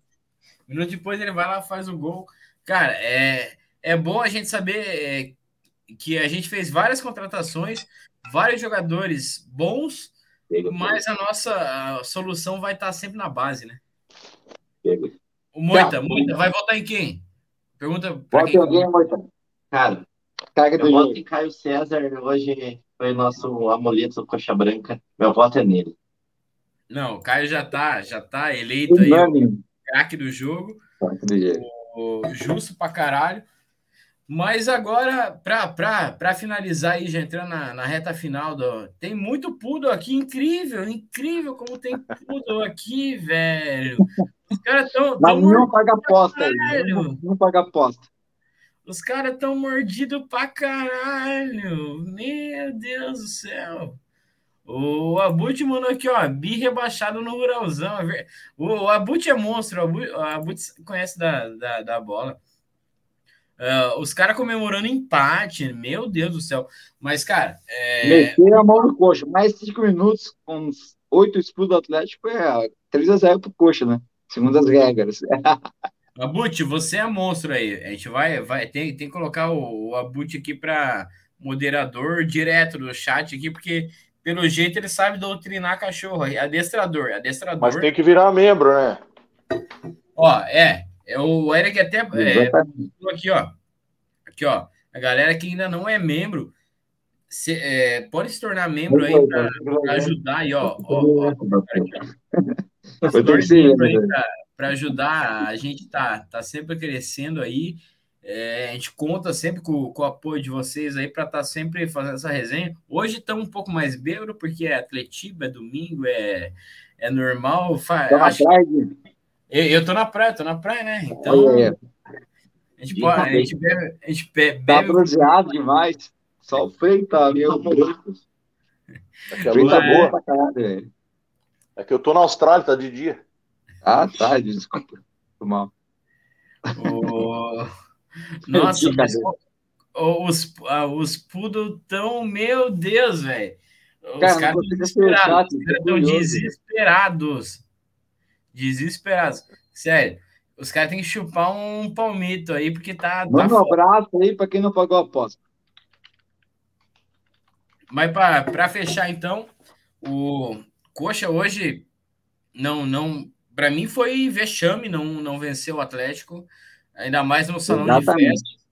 minutos depois ele vai lá faz o gol. Cara, é, é bom a gente saber é, que a gente fez várias contratações, vários jogadores bons, mas a nossa a solução vai estar sempre na base, né? O Moita, Moita, vai votar em quem? Pergunta pra Bota quem... alguém, Moita. Cara, Caga eu voto em Caio César, hoje foi nosso amuleto do Coxa Branca. Meu voto é nele. Não, o Caio já tá, já tá eleito aí, craque do jogo. O, o, justo pra caralho. Mas agora, para finalizar aí, já entrando na, na, reta final, do, tem muito pudo aqui, incrível, incrível como tem pudo aqui, velho. Os caras estão. Não paga aposta aí, não, não paga aposta. Os caras estão mordidos pra caralho. Meu Deus do céu. O Abut mandou aqui, ó, bi rebaixado no Ruralzão. O Abut é monstro, o Abut conhece da, da, da bola. Uh, os caras comemorando empate, meu Deus do céu. Mas, cara. É... Meter a mão no coxa, mais cinco minutos com oito expulsos do Atlético é 3x0 pro coxa, né? Segundo as regras. Abut, você é monstro aí. A gente vai, vai tem, tem que colocar o, o Abut aqui para moderador direto do chat aqui, porque pelo jeito ele sabe doutrinar cachorro. Adestrador, adestrador. Mas tem que virar membro, né? Ó, é. É, o Eric até é, aqui, ó. Aqui, ó. A galera que ainda não é membro se, é, pode se tornar membro aí para ajudar aí, ó. ó, ó para ajudar, a gente tá, tá sempre crescendo aí. É, a gente conta sempre com, com, o apoio de vocês aí para estar tá sempre fazendo essa resenha. Hoje estamos um pouco mais bêbado, porque é atletiba, é domingo, é, é normal. Fa, acho, eu, eu tô na praia, tô na praia, né? Então. A gente, pode, a gente bebe. A gente bebe, tá bronzeado demais. Só o freio tá ali. É que a luz tá boa pra caralho, É que eu tô na Austrália, tá de dia. Ah, tá, desculpa. Tô mal. Oh... Nossa, mas, os, ah, os poodle tão, meu Deus, velho. Os caras estão desesperados desesperados. Sério, os caras têm que chupar um palmito aí, porque tá. Manda tá um abraço aí para quem não pagou a aposta. Mas para fechar, então, o Coxa hoje não, não para mim foi vexame não, não vencer o Atlético, ainda mais no salão Exatamente. de festa.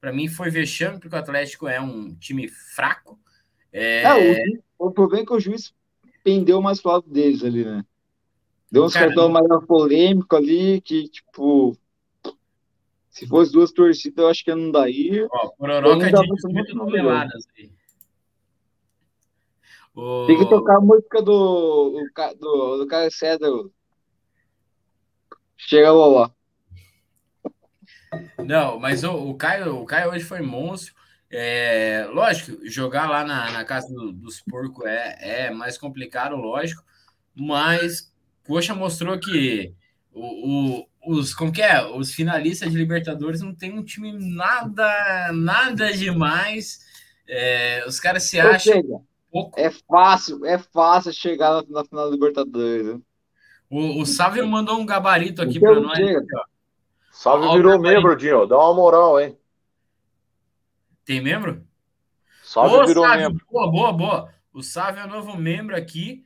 Para mim foi vexame, porque o Atlético é um time fraco. É, é o, o problema é que o juiz pendeu mais pro lado deles ali, né? Deu uns cartões mais polêmico ali, que, tipo, se fosse duas torcidas, eu acho que não daí. Ó, Pororoca de muito toneladas aí. O... Tem que tocar a música do, do, do Caio César. Chega lá. Não, mas o, o, Caio, o Caio hoje foi monstro. É, lógico, jogar lá na, na casa do, dos porcos é, é mais complicado, lógico, mas Coxa mostrou que o, o, os, como que é? Os finalistas de Libertadores não tem um time nada, nada demais. É, os caras se acham. pouco. É fácil, é fácil chegar na, na final da Libertadores. Né? O, o Sávio mandou um gabarito aqui para nós. Sávio virou membro, Dinho. Dá uma moral, hein? Tem membro? Sávio Ô, virou Sávio, membro. Boa, boa, boa. O Sávio é novo membro aqui.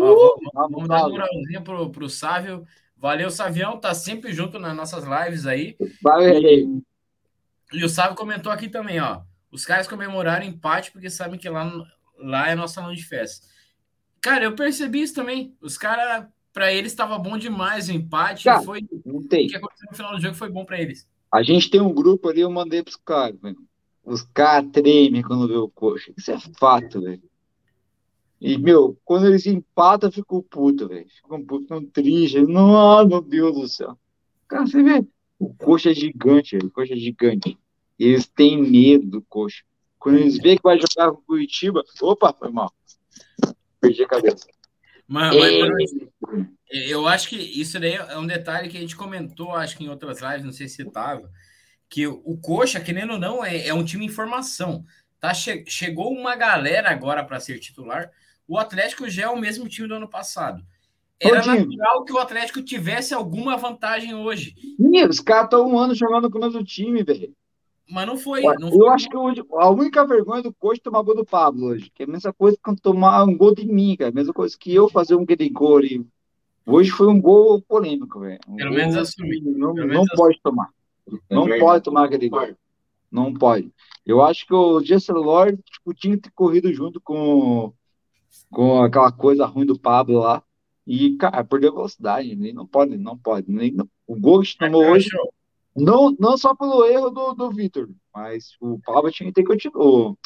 Uh, vamos, vamos dar uma moralzinha pro, pro Sávio. Valeu, Savião, tá sempre junto nas nossas lives aí. Valeu. E o Sávio comentou aqui também, ó. Os caras comemoraram empate porque sabem que lá, lá é nossa salão de festa. Cara, eu percebi isso também. Os caras, para eles, estava bom demais o empate. Cara, foi não tem. O que aconteceu no final do jogo foi bom para eles. A gente tem um grupo ali, eu mandei pros caras, Os caras tremem quando vê o coxa. Isso é fato, velho. E, meu, quando eles empatam, eu fico puto, velho. Ficam puto, ficam tristes. Não, meu Deus do céu. Cara, você vê, o coxa é gigante, velho. O coxa é gigante. Eles têm medo do coxa. Quando eles veem que vai jogar com o Curitiba, opa, foi mal. Perdi a cabeça. Mas, mas, eu acho que isso daí é um detalhe que a gente comentou, acho que em outras lives, não sei se estava, que o Coxa, querendo ou não, é, é um time em formação. Tá, che chegou uma galera agora para ser titular, o Atlético já é o mesmo time do ano passado. Era natural que o Atlético tivesse alguma vantagem hoje. Sim, os caras estão um ano jogando com o mesmo time, velho. Mas não foi. Não eu foi acho que a única vergonha do Coxa é tomar gol do Pablo hoje. Que é a mesma coisa que tomar um gol de mim, cara. A mesma coisa que eu fazer um gol. Hoje foi um gol polêmico, velho. Um Pelo menos assumir. Não, Pelo não pode tomar. Não é pode tomar aquele gol. Não pode. Eu acho que o Jesse Lord tipo, tinha que ter corrido junto com com aquela coisa ruim do Pablo lá. E, cara, perdeu velocidade. Nem, não pode, não pode. Nem, não, o gol que tomou hoje, não, não só pelo erro do, do Vitor, mas o Pablo tinha que ter continuado.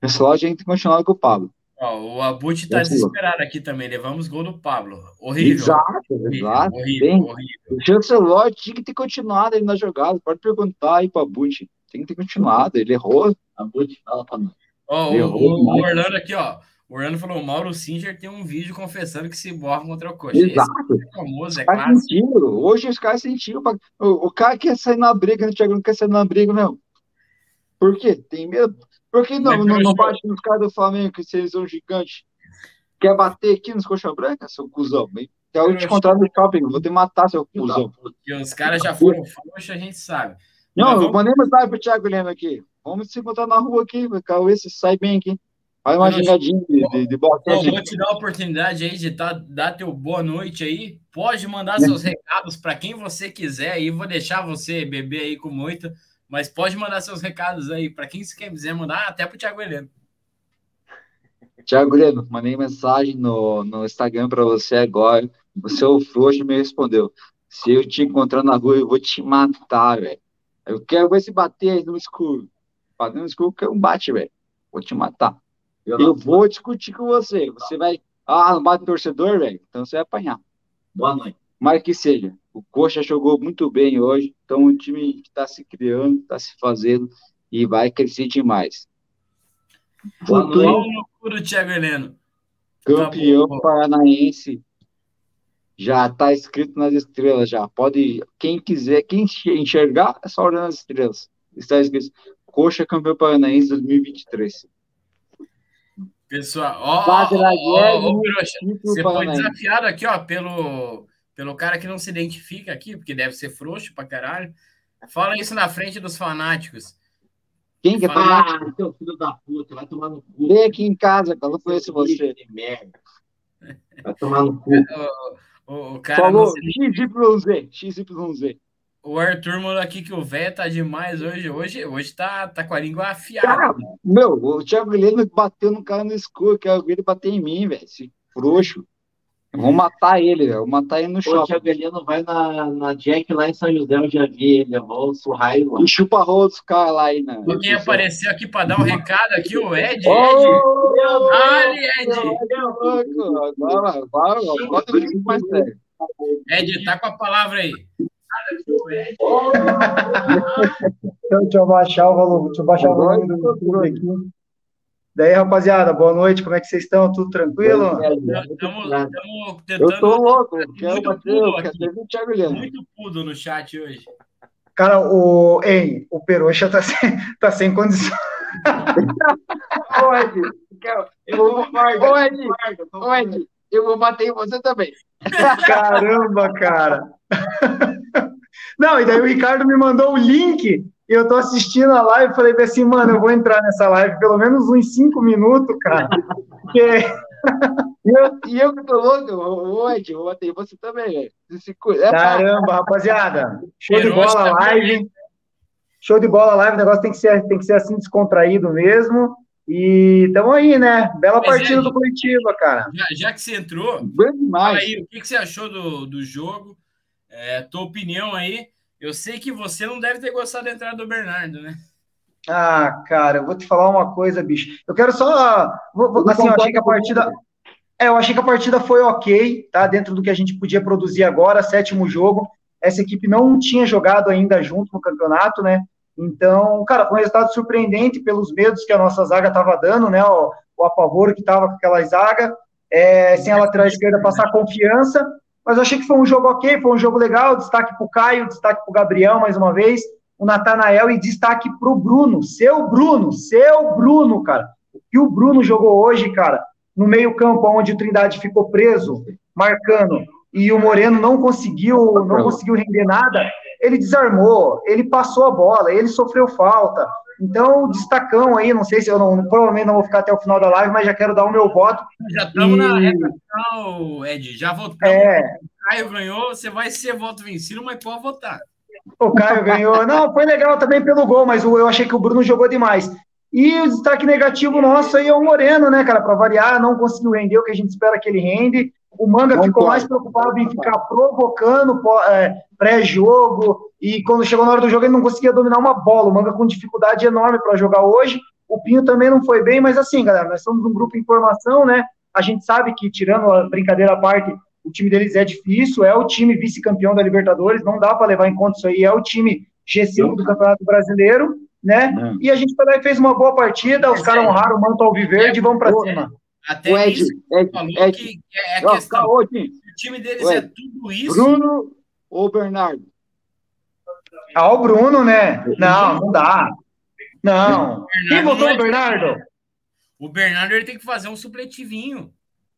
Esse lá tinha que ter continuado com o Pablo. Ó, o Abut tá desesperado aqui também. Levamos gol do Pablo. Horrível. Exato, horrível, exato. Horrível, horrível. O Chancelor tinha que ter continuado ele na jogada. Pode perguntar aí pro Abut. Tem que ter continuado. Ele errou. Abut, fala pra nós. Ó, o, o, o Orlando aqui, ó. O Orlando falou: o Mauro Singer tem um vídeo confessando que se borra contra o coxa. Exato. Esse é famoso, é clássico. Sentido. Hoje os caras sentiram. Pra... O, o, cara quer sair na briga, o Thiago não quer sair na briga, não. Por quê? Tem medo? Por que não, não, não bate nos caras do Flamengo, que eles são gigantes? Quer bater aqui nos coxa branca, seu cuzão? Quer eu te encontrar no shopping, vou te matar, seu cuzão. E os caras já foram frouxos, a gente sabe. Não, vamos... eu mandei mensagem pro Thiago Leno aqui. Vamos se encontrar na rua aqui, Cauê, se sai bem aqui. Faz uma gingadinha de, de, de Vou te dar a oportunidade aí de tá, dar teu boa noite aí. Pode mandar seus recados para quem você quiser aí. Vou deixar você beber aí com muito, mas pode mandar seus recados aí para quem você quiser mandar, até para o Thiago Heleno. Thiago Heleno, mandei mensagem no, no Instagram para você agora. É o frouxo me respondeu. Se eu te encontrar na rua, eu vou te matar, velho. Eu quero ver se bater aí no escuro. Bater no escuro que é um bate, velho. Vou te matar. Eu, eu vou discutir com você. Você vai. Ah, não bate torcedor, velho? Então você vai apanhar. Boa noite. Mas que seja. O Coxa jogou muito bem hoje. Então o time está se criando, está se fazendo e vai crescer demais. Boa Futuro, noite. Thiago Heleno. Campeão tá paranaense. Já está escrito nas estrelas já. Pode, quem quiser, quem enxergar, é só olhar nas estrelas. Está escrito Coxa campeão paranaense 2023. Pessoal, ó, ó, ó, você foi desafiado aqui, ó, pelo, pelo cara que não se identifica aqui, porque deve ser frouxo pra caralho. Fala isso na frente dos fanáticos. Quem que é fanático? Ah, teu filho da puta, vai tomar no cu. Vem aqui em casa, cara, não conheço você. Merda. Vai tomar no cu. O, O, o cara Falou XYZ, XYZ. O Arthur mandou aqui que o velho tá demais hoje. Hoje, hoje tá, tá com a língua afiada. Cara, meu, o Thiago Heleno bateu no cara no escuro, que ele bater em mim, velho. Esse frouxo. Vou matar ele, velho. Vou matar ele no shopping. O Thiago Heleno vai na, na Jack lá em São José, eu já vi ele. Eu vou surrar ele lá. E chupa rola dos caras lá aí, né? Quem apareceu aqui pra dar um recado aqui, o Ed. Ed. Oh, Dale, Ed. Agora, agora, agora eu sério. Ed, tá com a palavra aí. Então, deixa eu baixar o volume, deixa eu baixar o volume do YouTube aqui. Daí, rapaziada, boa noite, como é que vocês estão? Tudo tranquilo? Estamos tentando. Eu tô louco, quero bater, eu quero. Muito pudo no chat hoje. Cara, o, ei, o Peroxa tá sem, tá sem condição. Ô, Ed, eu vou, ô, Ed, ô, Ed, eu vou bater em você também. Caramba, cara. Não, e daí o Ricardo me mandou o link e eu tô assistindo a live falei assim, mano, eu vou entrar nessa live pelo menos uns cinco minutos, cara. Porque... e, eu, e eu que tô louco, ô Ed, vou bater você também, velho. É Caramba, rapaziada. Show de bola a live. Show de bola a live, o negócio tem que ser, tem que ser assim descontraído mesmo. E estamos aí, né? Bela Mas partida é, do Curitiba, cara. Já, já, que você entrou, fala aí, o que, que você achou do, do jogo? É, tua opinião aí. Eu sei que você não deve ter gostado da entrada do Bernardo, né? Ah, cara, eu vou te falar uma coisa, bicho. Eu quero só. Vou, assim, eu achei que a partida. É, eu achei que a partida foi ok, tá? Dentro do que a gente podia produzir agora, sétimo jogo. Essa equipe não tinha jogado ainda junto no campeonato, né? Então, cara, foi um resultado surpreendente pelos medos que a nossa zaga estava dando, né? O, o apavoro que estava com aquela zaga, é, sem a lateral esquerda passar confiança. Mas eu achei que foi um jogo ok, foi um jogo legal. Destaque para o Caio, destaque para o Gabriel mais uma vez, o Natanael e destaque para o Bruno, seu Bruno, seu Bruno, cara. O que o Bruno jogou hoje, cara, no meio-campo, onde o Trindade ficou preso, marcando, e o Moreno não conseguiu, não conseguiu render nada, ele desarmou, ele passou a bola, ele sofreu falta. Então, destacão aí, não sei se eu não, provavelmente não vou ficar até o final da live, mas já quero dar o meu voto. Já estamos e... na reta final, Ed. Já votamos. É... O Caio ganhou, você vai ser voto vencido, mas pode votar. O Caio ganhou. Não, foi legal também pelo gol, mas eu achei que o Bruno jogou demais. E o destaque negativo nosso aí é o Moreno, né, cara? Para variar, não conseguiu render o que a gente espera que ele rende. O Manga não ficou pode. mais preocupado em ficar provocando é, pré-jogo, e quando chegou na hora do jogo ele não conseguia dominar uma bola. O Manga com dificuldade enorme para jogar hoje. O Pinho também não foi bem, mas assim, galera, nós somos um grupo em formação, né? A gente sabe que, tirando a brincadeira à parte, o time deles é difícil, é o time vice-campeão da Libertadores, não dá para levar em conta isso aí, é o time G5 do Campeonato Brasileiro, né? E a gente foi lá e fez uma boa partida, os caras honraram o manto alviverde e vamos para cima. Até o Ed, isso Ed, falou Ed, que, é a questão. o time deles é tudo isso. Bruno ou Bernardo? Ah, o Bruno, né? Não, não dá. Não. Quem votou no Bernardo? O Bernardo ele tem que fazer um supletivinho.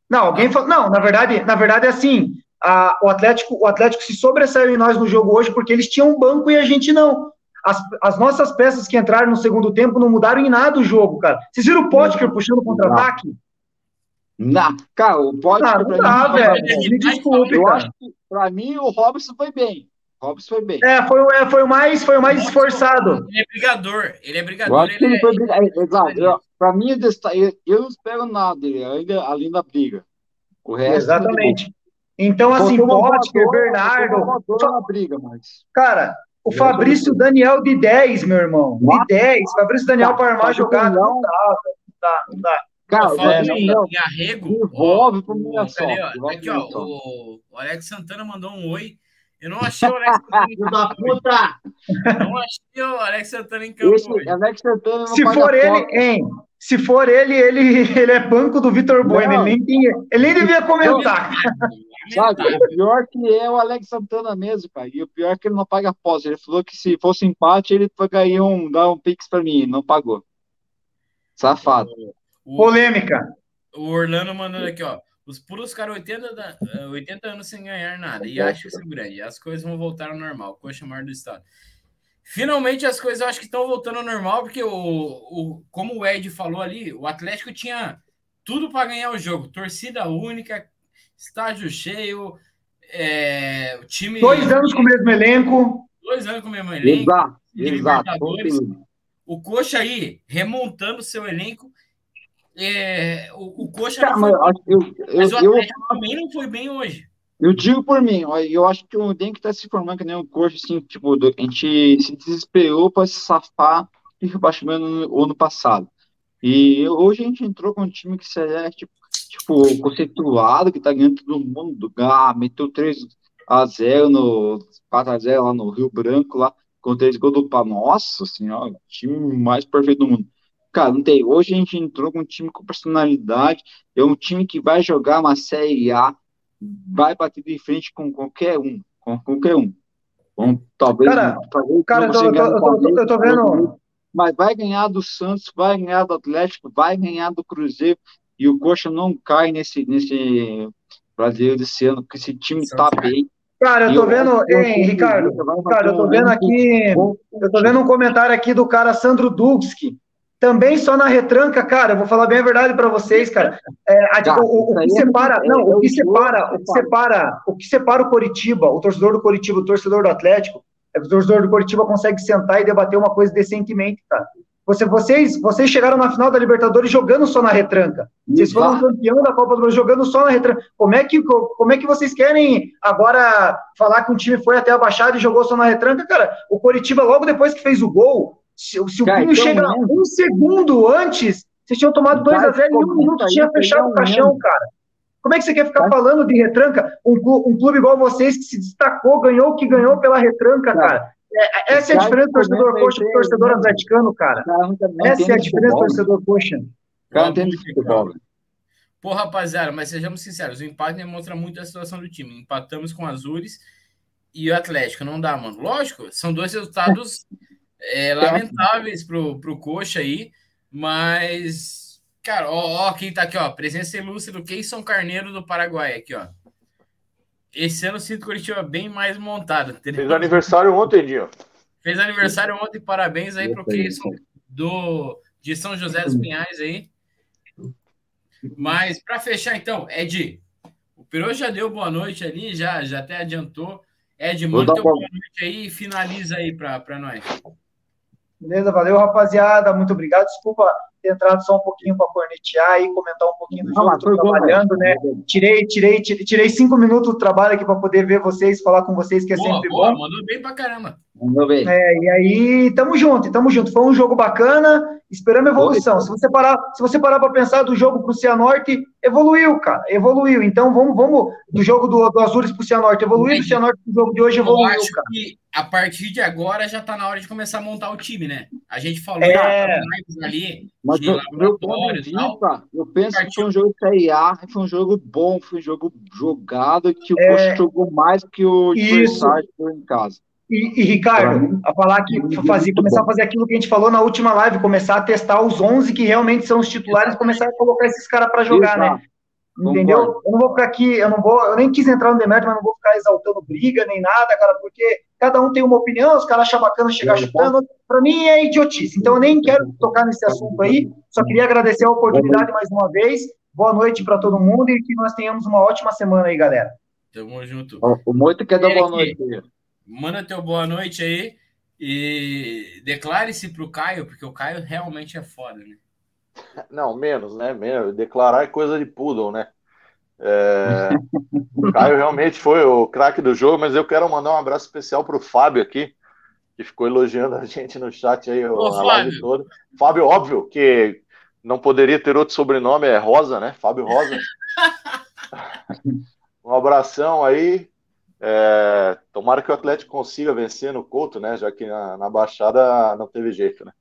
Não, alguém falou. Não, na verdade, na verdade é assim. A, o, Atlético, o Atlético se sobressaiu em nós no jogo hoje porque eles tinham um banco e a gente não. As, as nossas peças que entraram no segundo tempo não mudaram em nada o jogo, cara. Vocês viram o Potker puxando contra-ataque? Não, cara, o Potker. Ah, não dá, velho. Me desculpe, Eu acho que, pra mim, o Robson foi bem. Robson foi bem. É, foi, é, foi o mais, foi o mais esforçado. Ele é brigador. Ele é brigador. Ele, ele é... foi brigador. Exato. Pra mim, eu não espero nada dele, ainda além da briga. O resto. Exatamente. Então, assim, Potker, Bernardo. Só... briga, mas... Cara, o Fabrício Daniel de 10, meu irmão. De 10. Fabrício Daniel tá, para armar jogada. Não dá, não dá, não dá. Cara, falando em, em arrego, devolve pro minha só. Aqui, ó, o, o Alex Santana mandou um oi. Eu não achei o Alex Santana. da puta! Não achei o Alex Santana em campo. Esse, Alex Santana Se for ele, hein? Se for ele, ele, ele é banco do Vitor Bueno. Ele nem, ele nem devia comentar. Sabe, o pior que é o Alex Santana mesmo, cara. E o pior é que ele não paga após. Ele falou que se fosse empate, ele pagaria um, dar um pix pra mim. Não pagou. Safado. O, Polêmica. O Orlando mandando aqui, ó. Os pulos ficaram 80, da, 80 anos sem ganhar nada. E acho isso grande. As coisas vão voltar ao normal. Coxa maior do estado. Finalmente as coisas eu acho que estão voltando ao normal, porque o, o, como o Ed falou ali, o Atlético tinha tudo para ganhar o jogo. Torcida única, estádio cheio, É, o time. Dois anos com o mesmo elenco. Dois anos com o mesmo elenco. Exato. Exato. O Coxa aí, remontando seu elenco. É, o, o Coxa. Cara, mas, eu, eu, mas o Atlético eu, também não foi bem hoje. Eu digo por mim, eu acho que o Denk está se formando que nem o Coxa, assim, tipo, a gente se desesperou para se safar do rebaixamento no ano passado. E hoje a gente entrou com um time que é, tipo, tipo conceituado, que tá ganhando todo mundo. Ah, meteu 3 a 0 no 4 a 0 lá no Rio Branco, lá, com 3 gols do Pá. Nossa senhora, time mais perfeito do mundo. Cara, não tem. Hoje a gente entrou com um time com personalidade. É um time que vai jogar uma Série A, vai bater de frente com qualquer um. Com qualquer um. Bom, talvez. Cara, talvez cara eu, tô, eu, tô, eu tô vendo mas vai ganhar do Santos, vai ganhar do Atlético, vai ganhar do Cruzeiro, e o Coxa não cai nesse, nesse brasileiro desse ano, porque esse time está bem. Cara, eu tô vendo, hein, Ricardo, cara, eu tô vendo aqui, eu tô vendo um comentário aqui do cara Sandro Dubski, também só na retranca, cara, eu vou falar bem a verdade para vocês, cara. É, a, o, o, que é separa, não, o que separa, o que separa, o que separa o Coritiba, o torcedor do Coritiba, o torcedor do Atlético, é que o torcedor do Curitiba consegue sentar e debater uma coisa decentemente, cara. Você, vocês, vocês chegaram na final da Libertadores jogando só na retranca. Vocês foram campeão da Copa do Brasil jogando só na retranca. Como é que, como é que vocês querem agora falar que um time foi até a Baixada e jogou só na retranca, cara? O Coritiba, logo depois que fez o gol, se, se o Pinho então, chega um segundo antes, vocês tinham tomado 2 a 0 e um minuto tinha fechado o caixão, cara. Como é que você quer ficar tá. falando de retranca? Um, um, clube igual vocês que se destacou, ganhou o que ganhou pela retranca, cara. É, essa é a diferença do torcedor coxa pro torcedor atleticano, cara. Essa é a diferença do torcedor coxa. Cara, entende futebol. Pô, rapaziada, mas sejamos sinceros, o empate demonstra muito a situação do time. Empatamos com o Azures e o Atlético. Não dá, mano. Lógico, são dois resultados é, lamentáveis pro, pro Coxa aí, mas Cara, ó, ó, quem tá aqui, ó. Presença ilustre do Keison Carneiro do Paraguai, aqui, ó. Esse ano sinto Curitiba bem mais montado. Entendeu? Fez aniversário ontem, Dinho. Fez aniversário ontem, parabéns aí pro Keison do, de São José dos Pinhais aí. Mas para fechar, então, Ed, o Peru já deu boa noite ali, já, já até adiantou. Ed, manda teu boa noite aí e finaliza aí para nós. Beleza, valeu, rapaziada. Muito obrigado. Desculpa ter entrado só um pouquinho para cornetear e comentar um pouquinho do jogo. Ah, Estou trabalhando, bom, né? Tirei, tirei, tirei, tirei, cinco minutos do trabalho aqui para poder ver vocês, falar com vocês, que é boa, sempre boa, bom. Mandou bem para caramba. Mandou bem. É, e aí, tamo junto, tamo junto. Foi um jogo bacana, esperamos evolução. Se você parar, se você parar para pensar do jogo para o Cianorte, evoluiu, cara, evoluiu. Então vamos, vamos do jogo do, do Azures para o Cianorte, evoluiu, do Cianorte pro jogo de hoje evoluiu, Eu acho cara. que a partir de agora já está na hora de começar a montar o time, né? A gente falou é... ali Mas de laboratórios Eu penso que foi um jogo Série A, foi um jogo bom, foi um jogo jogado, que o é... Coxa jogou mais que o adversário em casa. E, e, Ricardo, a falar que fazer, começar a fazer aquilo que a gente falou na última live, começar a testar os 11 que realmente são os titulares, começar a colocar esses caras para jogar, né? Exato. né? Entendeu? Concordo. Eu não vou ficar aqui, eu não vou, eu nem quis entrar no demérito, mas não vou ficar exaltando briga nem nada, cara, porque cada um tem uma opinião, os caras acham bacana chegar chutando, para mim é idiotice. Então eu nem quero tocar nesse assunto aí, só queria agradecer a oportunidade mais uma vez. Boa noite para todo mundo e que nós tenhamos uma ótima semana aí, galera. Tamo junto. O Moito quer dar boa noite. Manda teu boa noite aí e declare-se pro Caio, porque o Caio realmente é foda, né? Não, menos, né? Menos. Declarar é coisa de poodle, né? É... o Caio realmente foi o craque do jogo, mas eu quero mandar um abraço especial para o Fábio aqui, que ficou elogiando a gente no chat aí Ô, a live toda. Fábio, óbvio que não poderia ter outro sobrenome, é Rosa, né? Fábio Rosa. um abração aí. É... Tomara que o Atlético consiga vencer no Couto, né? Já que na, na Baixada não teve jeito, né?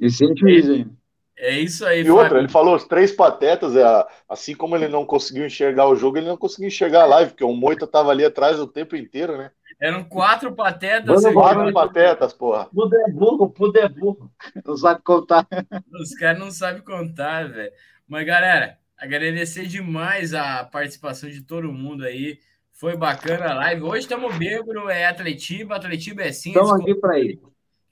E hein? É isso aí, E Fábio. outra, ele falou os três patetas, é, assim como ele não conseguiu enxergar o jogo, ele não conseguiu enxergar a live, porque o Moita tava ali atrás o tempo inteiro, né? Eram quatro patetas. Mano, quatro patetas, porra. Puder é burro, puder é burro. Não sabe contar. Os caras não sabem contar, velho. Mas, galera, agradecer demais a participação de todo mundo aí. Foi bacana a live. Hoje estamos bêbado, é Atletiba, Atletiba é sim. Estamos aqui para ir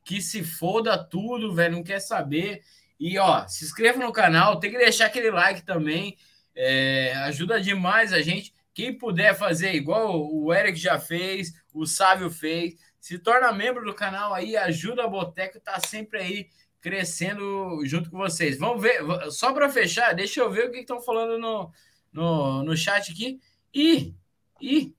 que se foda tudo, velho, não quer saber. E ó, se inscreva no canal, tem que deixar aquele like também, é, ajuda demais a gente. quem puder fazer igual o Eric já fez, o Sávio fez, se torna membro do canal aí, ajuda a Boteco, tá sempre aí crescendo junto com vocês. Vamos ver, só para fechar, deixa eu ver o que estão falando no, no, no chat aqui. E, e,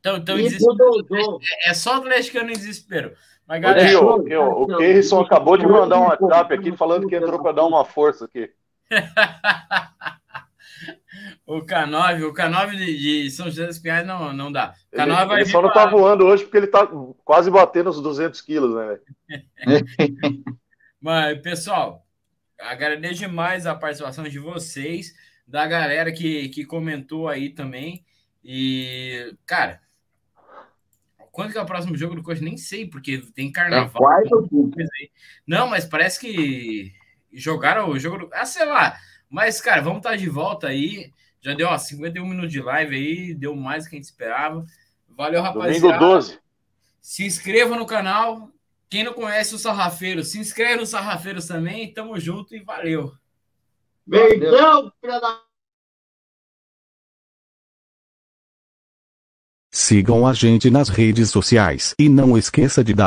então, então é, é só atleticano em desespero. Mas, galera, o, o, o Kerrison acabou de mandar um WhatsApp aqui falando que entrou para dar uma força aqui. o K9, o K9 de, de, São José dos Pinhais não, não dá. K9 ele, vai ele só não tá voando hoje porque ele tá quase batendo os 200 quilos, né? Mas, pessoal, agradeço demais a participação de vocês, da galera que, que comentou aí também. E, cara, quando que é o próximo jogo do Coxa? Nem sei, porque tem carnaval. É não, mas parece que jogaram o jogo do. Ah, sei lá. Mas, cara, vamos estar de volta aí. Já deu ó, 51 minutos de live aí, deu mais do que a gente esperava. Valeu, rapaziada. Domingo 12. Se inscreva no canal. Quem não conhece o Sarrafeiro, se inscreve no Sarrafeiros também. Tamo junto e valeu. Beijão, filha da Sigam a gente nas redes sociais e não esqueça de dar